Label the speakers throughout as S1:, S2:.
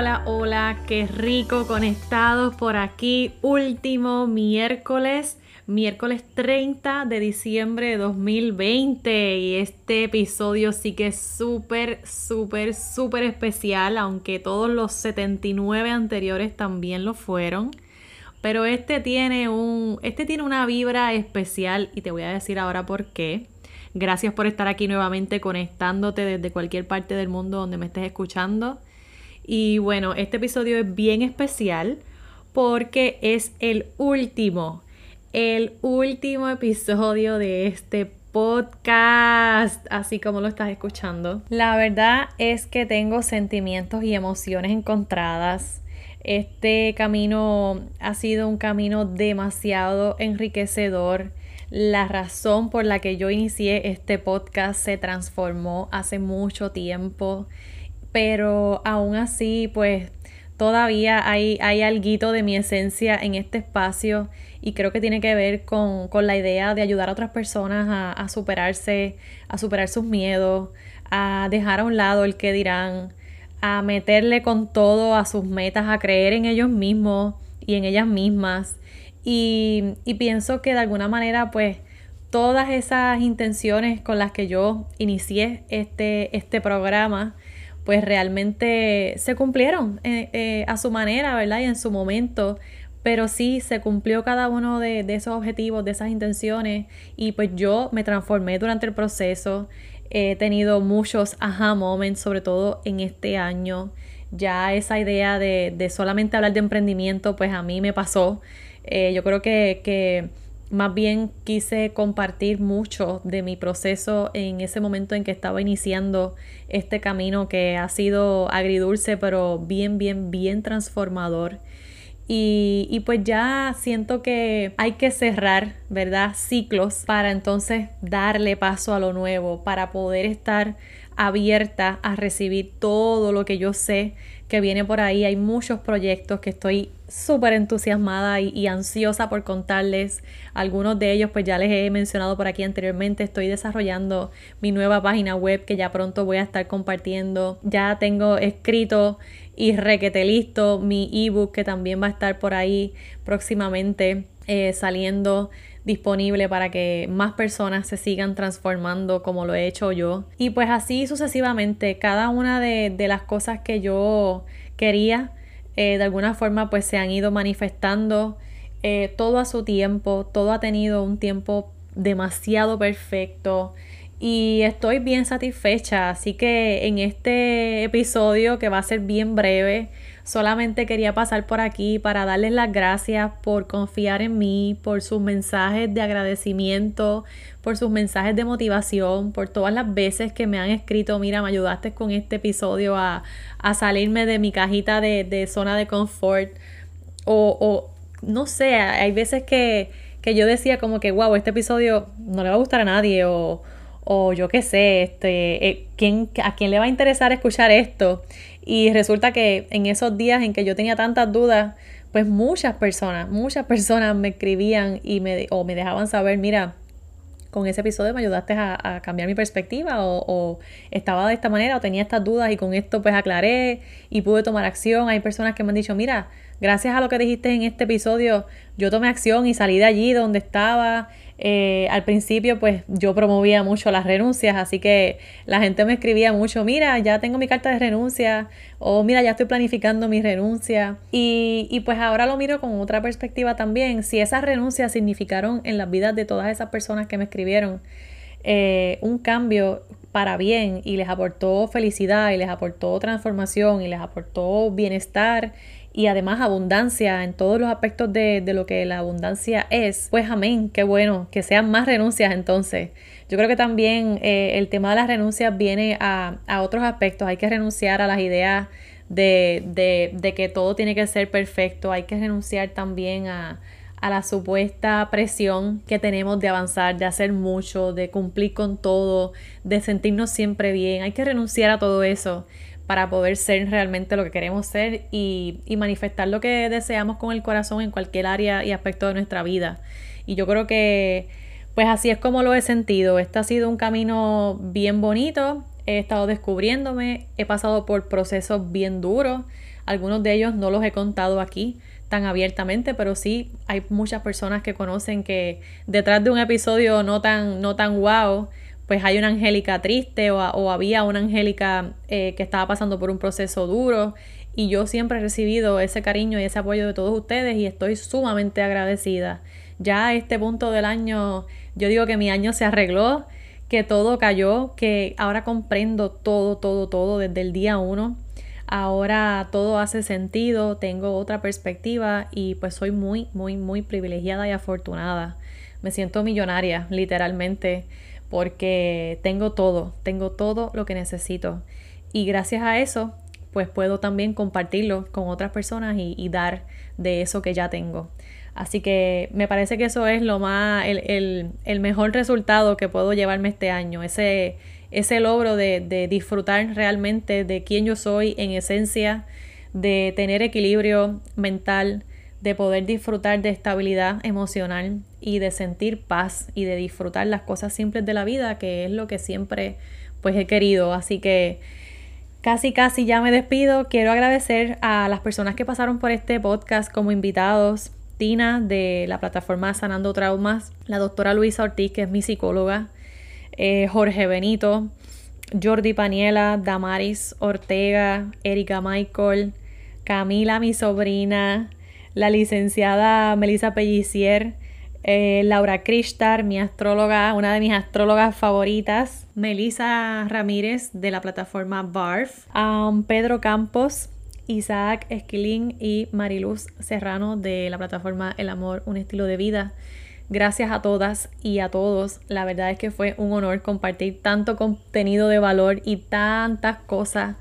S1: Hola, hola, qué rico conectados por aquí. Último miércoles, miércoles 30 de diciembre de 2020. Y este episodio sí que es súper, súper, súper especial, aunque todos los 79 anteriores también lo fueron. Pero este tiene un, este tiene una vibra especial y te voy a decir ahora por qué. Gracias por estar aquí nuevamente conectándote desde cualquier parte del mundo donde me estés escuchando. Y bueno, este episodio es bien especial porque es el último, el último episodio de este podcast, así como lo estás escuchando. La verdad es que tengo sentimientos y emociones encontradas. Este camino ha sido un camino demasiado enriquecedor. La razón por la que yo inicié este podcast se transformó hace mucho tiempo pero aún así, pues todavía hay, hay algo de mi esencia en este espacio y creo que tiene que ver con, la idea de ayudar a otras personas a, a, superarse, a superar sus miedos, a dejar a un lado el que dirán, a meterle con todo a sus metas, a creer en ellos mismos y en ellas mismas. Y, y pienso que de alguna manera, pues, todas esas intenciones con las que yo inicié este, este programa, pues realmente se cumplieron eh, eh, a su manera, ¿verdad? Y en su momento, pero sí se cumplió cada uno de, esos objetivos, de esas intenciones. Y pues yo me transformé durante el proceso, he tenido muchos aha moments, sobre todo en este año, ya esa idea de, de solamente hablar de emprendimiento, pues a mí me pasó, eh, yo creo que, que más bien quise compartir mucho de mi proceso en ese momento en que estaba iniciando este camino que ha sido agridulce, pero bien, bien, bien transformador. Y, pues ya siento que hay que cerrar, ¿verdad? Ciclos para entonces darle paso a lo nuevo, para poder estar abierta a recibir todo lo que yo sé que viene por ahí. Hay muchos proyectos que estoy súper entusiasmada y, ansiosa por contarles. Algunos de ellos pues ya les he mencionado por aquí anteriormente. Estoy desarrollando mi nueva página web que ya pronto voy a estar compartiendo. Ya tengo escrito y requete listo mi ebook que también va a estar por ahí próximamente eh, saliendo disponible para que más personas se sigan transformando como lo he hecho yo. Y pues así sucesivamente, cada una de, las cosas que yo quería, eh, de alguna forma pues se han ido manifestando eh, todo a su tiempo, todo ha tenido un tiempo demasiado perfecto y estoy bien satisfecha, así que en este episodio que va a ser bien breve, Solamente quería pasar por aquí para darles las gracias por confiar en mí, por sus mensajes de agradecimiento, por sus mensajes de motivación, por todas las veces que me han escrito, mira, me ayudaste con este episodio a, salirme de mi cajita de, zona de confort. O, o, no sé, hay veces que, yo decía como que, wow, este episodio no le va a gustar a nadie o, o yo qué sé, este, eh, ¿quién, ¿a quién le va a interesar escuchar esto? Y resulta que en esos días en que yo tenía tantas dudas, pues muchas personas, muchas personas me escribían y me, o me dejaban saber, mira, con ese episodio me ayudaste a, cambiar mi perspectiva o, o, estaba de esta manera o tenía estas dudas y con esto pues aclaré y pude tomar acción. Hay personas que me han dicho, mira, gracias a lo que dijiste en este episodio, yo tomé acción y salí de allí donde estaba eh, al principio pues yo promovía mucho las renuncias, así que la gente me escribía mucho, mira, ya tengo mi carta de renuncia o mira, ya estoy planificando mi renuncia. Y, y pues ahora lo miro con otra perspectiva también, si esas renuncias significaron en las vidas de todas esas personas que me escribieron eh, un cambio para bien y les aportó felicidad y les aportó transformación y les aportó bienestar y además abundancia en todos los aspectos de, lo que la abundancia es, pues amén, qué bueno, que sean más renuncias entonces. Yo creo que también eh, el tema de las renuncias viene a, a otros aspectos, hay que renunciar a las ideas de, de, que todo tiene que ser perfecto, hay que renunciar también a, a la supuesta presión que tenemos de avanzar, de hacer mucho, de cumplir con todo, de sentirnos siempre bien. Hay que renunciar a todo eso para poder ser realmente lo que queremos ser y, manifestar lo que deseamos con el corazón en cualquier área y aspecto de nuestra vida. Y yo creo que pues así es como lo he sentido. Este ha sido un camino bien bonito. He estado descubriéndome, he pasado por procesos bien duros. Algunos de ellos no los he contado aquí tan abiertamente, pero sí hay muchas personas que conocen que detrás de un episodio no tan, no tan wow, pues hay una Angélica triste o, había una Angélica eh, que estaba pasando por un proceso duro y yo siempre he recibido ese cariño y ese apoyo de todos ustedes y estoy sumamente agradecida. Ya a este punto del año, yo digo que mi año se arregló, que todo cayó, que ahora comprendo todo, todo, todo desde el día uno ahora todo hace sentido, tengo otra perspectiva y pues soy muy, muy, muy privilegiada y afortunada. Me siento millonaria, literalmente, porque tengo todo, tengo todo lo que necesito. Y gracias a eso, pues puedo también compartirlo con otras personas y, dar de eso que ya tengo. Así que me parece que eso es lo más, el, el mejor resultado que puedo llevarme este año, ese, ese logro de, disfrutar realmente de quién yo soy en esencia, de tener equilibrio mental, de poder disfrutar de estabilidad emocional y de sentir paz y de disfrutar las cosas simples de la vida, que es lo que siempre pues he querido. Así que casi casi ya me despido. Quiero agradecer a las personas que pasaron por este podcast como invitados. Tina de la plataforma Sanando Traumas, la doctora Luisa Ortiz, que es mi psicóloga, eh, Jorge Benito, Jordi Paniela, Damaris Ortega, Erika Michael, Camila, mi sobrina, la licenciada Melissa Pellicier, eh, Laura Krishtar, mi astróloga, una de mis astrólogas favoritas, Melissa Ramírez de la plataforma BARF, um, Pedro Campos, Isaac Esquilín y Mariluz Serrano de la plataforma El Amor, un estilo de vida. Gracias a todas y a todos. La verdad es que fue un honor compartir tanto contenido de valor y tantas cosas,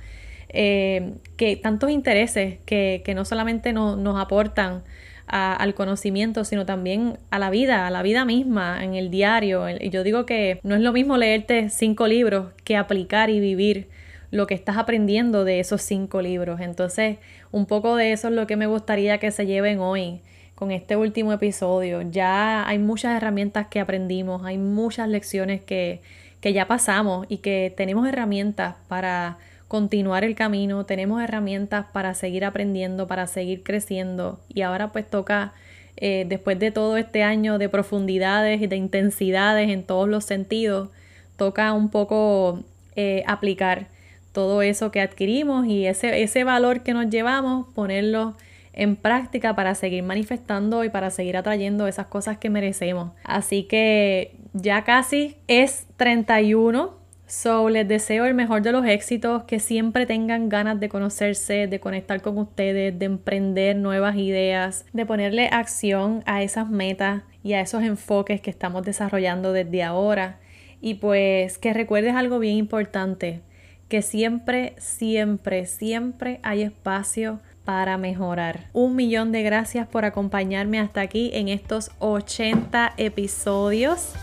S1: eh, que tantos intereses que, no solamente nos aportan al conocimiento, sino también a la vida, a la vida misma, en el diario. Y yo digo que no es lo mismo leerte cinco libros que aplicar y vivir lo que estás aprendiendo de esos cinco libros. Entonces, un poco de eso es lo que me gustaría que se lleven hoy con este último episodio. Ya hay muchas herramientas que aprendimos, hay muchas lecciones que, que ya pasamos y que tenemos herramientas para continuar el camino, tenemos herramientas para seguir aprendiendo, para seguir creciendo y ahora pues toca, eh, después de todo este año de profundidades y de intensidades en todos los sentidos, toca un poco eh, aplicar todo eso que adquirimos y ese, ese valor que nos llevamos, ponerlo en práctica para seguir manifestando y para seguir atrayendo esas cosas que merecemos. Así que ya casi es 31. So, les deseo el mejor de los éxitos, que siempre tengan ganas de conocerse, de conectar con ustedes, de emprender nuevas ideas, de ponerle acción a esas metas y a esos enfoques que estamos desarrollando desde ahora. Y pues que recuerdes algo bien importante, que siempre, siempre, siempre hay espacio para mejorar. Un millón de gracias por acompañarme hasta aquí en estos 80 episodios.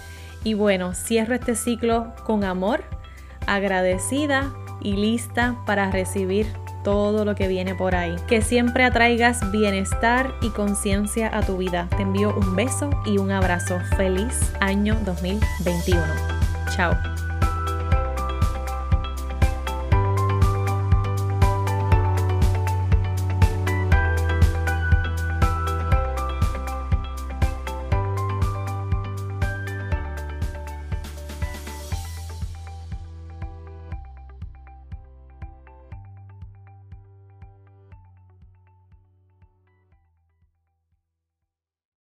S1: Y bueno, cierro este ciclo con amor, agradecida y lista para recibir todo lo que viene por ahí. Que siempre atraigas bienestar y conciencia a tu vida. Te envío un beso y un abrazo. Feliz año 2021. Chao.